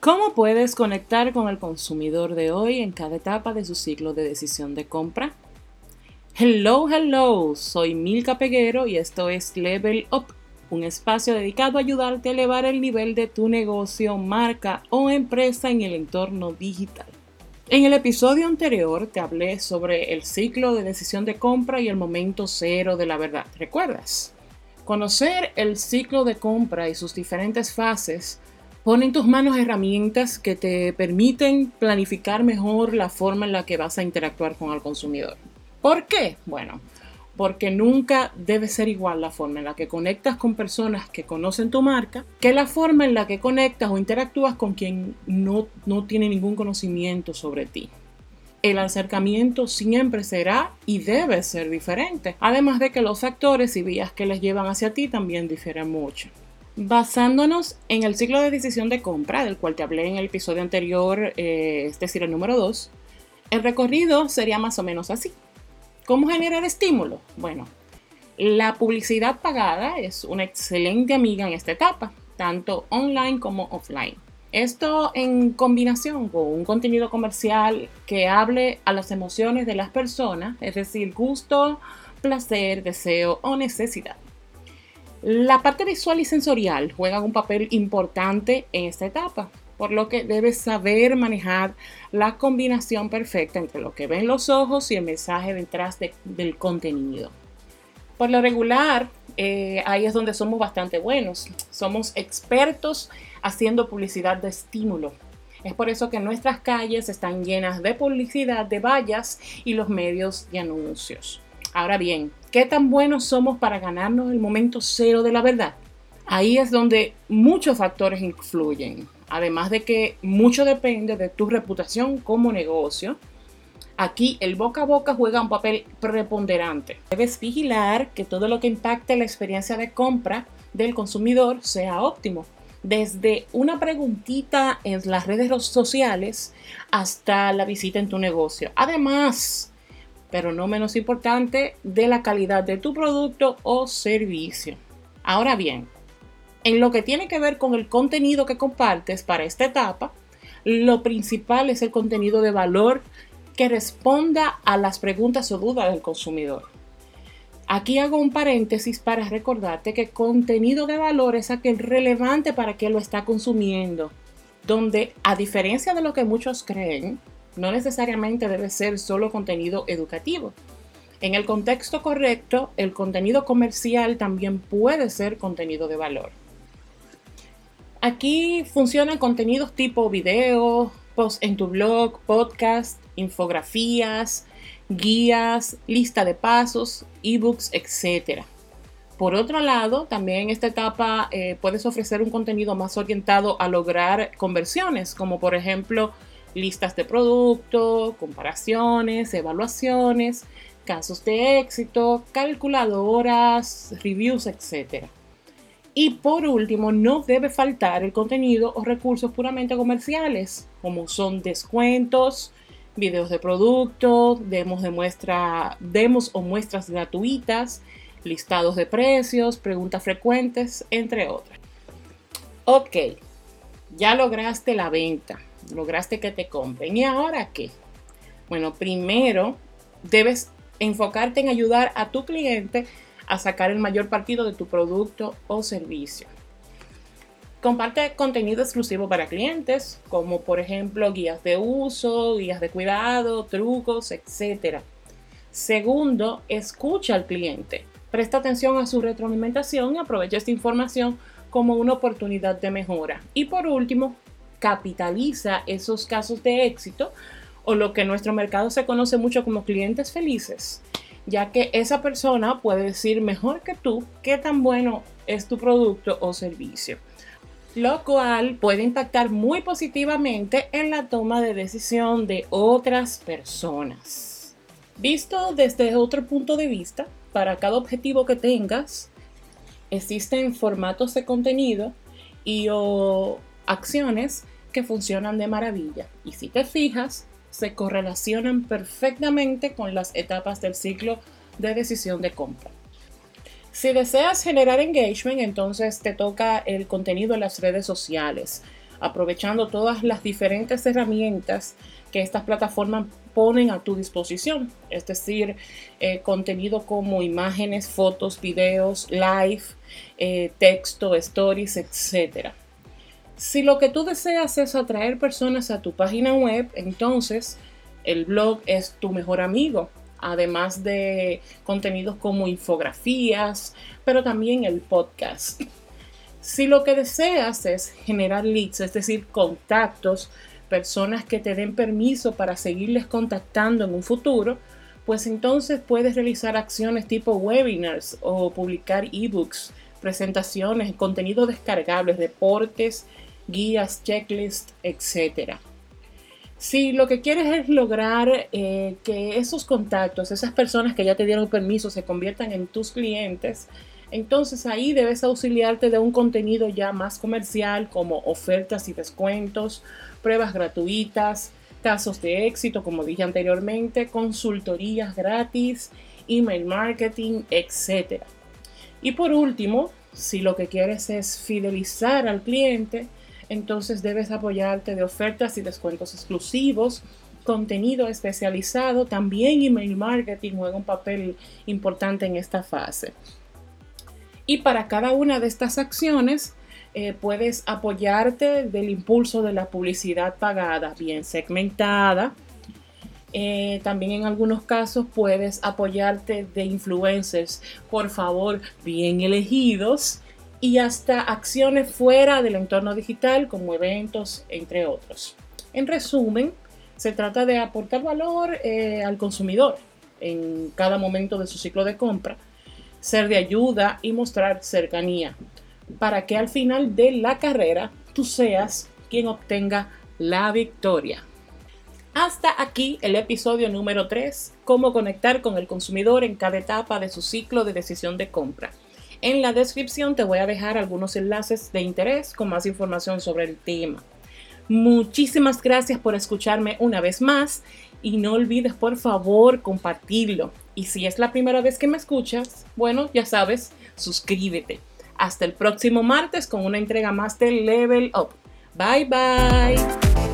¿Cómo puedes conectar con el consumidor de hoy en cada etapa de su ciclo de decisión de compra? Hello, hello, soy Milka Peguero y esto es Level Up, un espacio dedicado a ayudarte a elevar el nivel de tu negocio, marca o empresa en el entorno digital. En el episodio anterior te hablé sobre el ciclo de decisión de compra y el momento cero de la verdad. ¿Recuerdas? Conocer el ciclo de compra y sus diferentes fases Pon en tus manos herramientas que te permiten planificar mejor la forma en la que vas a interactuar con el consumidor. ¿Por qué? Bueno, porque nunca debe ser igual la forma en la que conectas con personas que conocen tu marca que la forma en la que conectas o interactúas con quien no, no tiene ningún conocimiento sobre ti. El acercamiento siempre será y debe ser diferente, además de que los factores y vías que les llevan hacia ti también difieren mucho. Basándonos en el ciclo de decisión de compra, del cual te hablé en el episodio anterior, eh, es decir, el número 2, el recorrido sería más o menos así. ¿Cómo generar estímulo? Bueno, la publicidad pagada es una excelente amiga en esta etapa, tanto online como offline. Esto en combinación con un contenido comercial que hable a las emociones de las personas, es decir, gusto, placer, deseo o necesidad. La parte visual y sensorial juegan un papel importante en esta etapa, por lo que debes saber manejar la combinación perfecta entre lo que ven los ojos y el mensaje detrás del contenido. Por lo regular, eh, ahí es donde somos bastante buenos. Somos expertos haciendo publicidad de estímulo. Es por eso que nuestras calles están llenas de publicidad, de vallas y los medios de anuncios. Ahora bien, ¿qué tan buenos somos para ganarnos el momento cero de la verdad? Ahí es donde muchos factores influyen. Además de que mucho depende de tu reputación como negocio, aquí el boca a boca juega un papel preponderante. Debes vigilar que todo lo que impacte la experiencia de compra del consumidor sea óptimo. Desde una preguntita en las redes sociales hasta la visita en tu negocio. Además, pero no menos importante, de la calidad de tu producto o servicio. Ahora bien, en lo que tiene que ver con el contenido que compartes para esta etapa, lo principal es el contenido de valor que responda a las preguntas o dudas del consumidor. Aquí hago un paréntesis para recordarte que contenido de valor es aquel relevante para quien lo está consumiendo, donde a diferencia de lo que muchos creen, no necesariamente debe ser solo contenido educativo. En el contexto correcto, el contenido comercial también puede ser contenido de valor. Aquí funcionan contenidos tipo video, post en tu blog, podcast, infografías, guías, lista de pasos, ebooks, etc. Por otro lado, también en esta etapa eh, puedes ofrecer un contenido más orientado a lograr conversiones, como por ejemplo listas de producto, comparaciones, evaluaciones, casos de éxito, calculadoras, reviews, etc. Y por último, no debe faltar el contenido o recursos puramente comerciales, como son descuentos, videos de producto, demos, de muestra, demos o muestras gratuitas, listados de precios, preguntas frecuentes, entre otras. Ok, ya lograste la venta lograste que te compren. ¿Y ahora qué? Bueno, primero debes enfocarte en ayudar a tu cliente a sacar el mayor partido de tu producto o servicio. Comparte contenido exclusivo para clientes, como por ejemplo guías de uso, guías de cuidado, trucos, etc. Segundo, escucha al cliente. Presta atención a su retroalimentación y aprovecha esta información como una oportunidad de mejora. Y por último, capitaliza esos casos de éxito o lo que en nuestro mercado se conoce mucho como clientes felices, ya que esa persona puede decir mejor que tú qué tan bueno es tu producto o servicio, lo cual puede impactar muy positivamente en la toma de decisión de otras personas. Visto desde otro punto de vista, para cada objetivo que tengas, existen formatos de contenido y o acciones que funcionan de maravilla. Y si te fijas, se correlacionan perfectamente con las etapas del ciclo de decisión de compra. Si deseas generar engagement, entonces te toca el contenido en las redes sociales. aprovechando todas las diferentes herramientas que estas plataformas ponen a tu disposición, es decir, eh, contenido como imágenes, fotos, videos, live, eh, texto, stories, etc. Si lo que tú deseas es atraer personas a tu página web, entonces el blog es tu mejor amigo, además de contenidos como infografías, pero también el podcast. Si lo que deseas es generar leads, es decir, contactos, personas que te den permiso para seguirles contactando en un futuro, pues entonces puedes realizar acciones tipo webinars o publicar ebooks, presentaciones, contenido descargables, reportes, guías, checklists, etc. Si lo que quieres es lograr eh, que esos contactos, esas personas que ya te dieron permiso, se conviertan en tus clientes, entonces ahí debes auxiliarte de un contenido ya más comercial como ofertas y descuentos, pruebas gratuitas, casos de éxito, como dije anteriormente, consultorías gratis, email marketing, etc. Y por último, si lo que quieres es fidelizar al cliente, entonces debes apoyarte de ofertas y descuentos exclusivos, contenido especializado, también email marketing juega un papel importante en esta fase. Y para cada una de estas acciones, eh, puedes apoyarte del impulso de la publicidad pagada, bien segmentada. Eh, también en algunos casos puedes apoyarte de influencers, por favor, bien elegidos y hasta acciones fuera del entorno digital como eventos, entre otros. En resumen, se trata de aportar valor eh, al consumidor en cada momento de su ciclo de compra, ser de ayuda y mostrar cercanía, para que al final de la carrera tú seas quien obtenga la victoria. Hasta aquí el episodio número 3, cómo conectar con el consumidor en cada etapa de su ciclo de decisión de compra. En la descripción te voy a dejar algunos enlaces de interés con más información sobre el tema. Muchísimas gracias por escucharme una vez más y no olvides por favor compartirlo. Y si es la primera vez que me escuchas, bueno, ya sabes, suscríbete. Hasta el próximo martes con una entrega más de Level Up. Bye bye.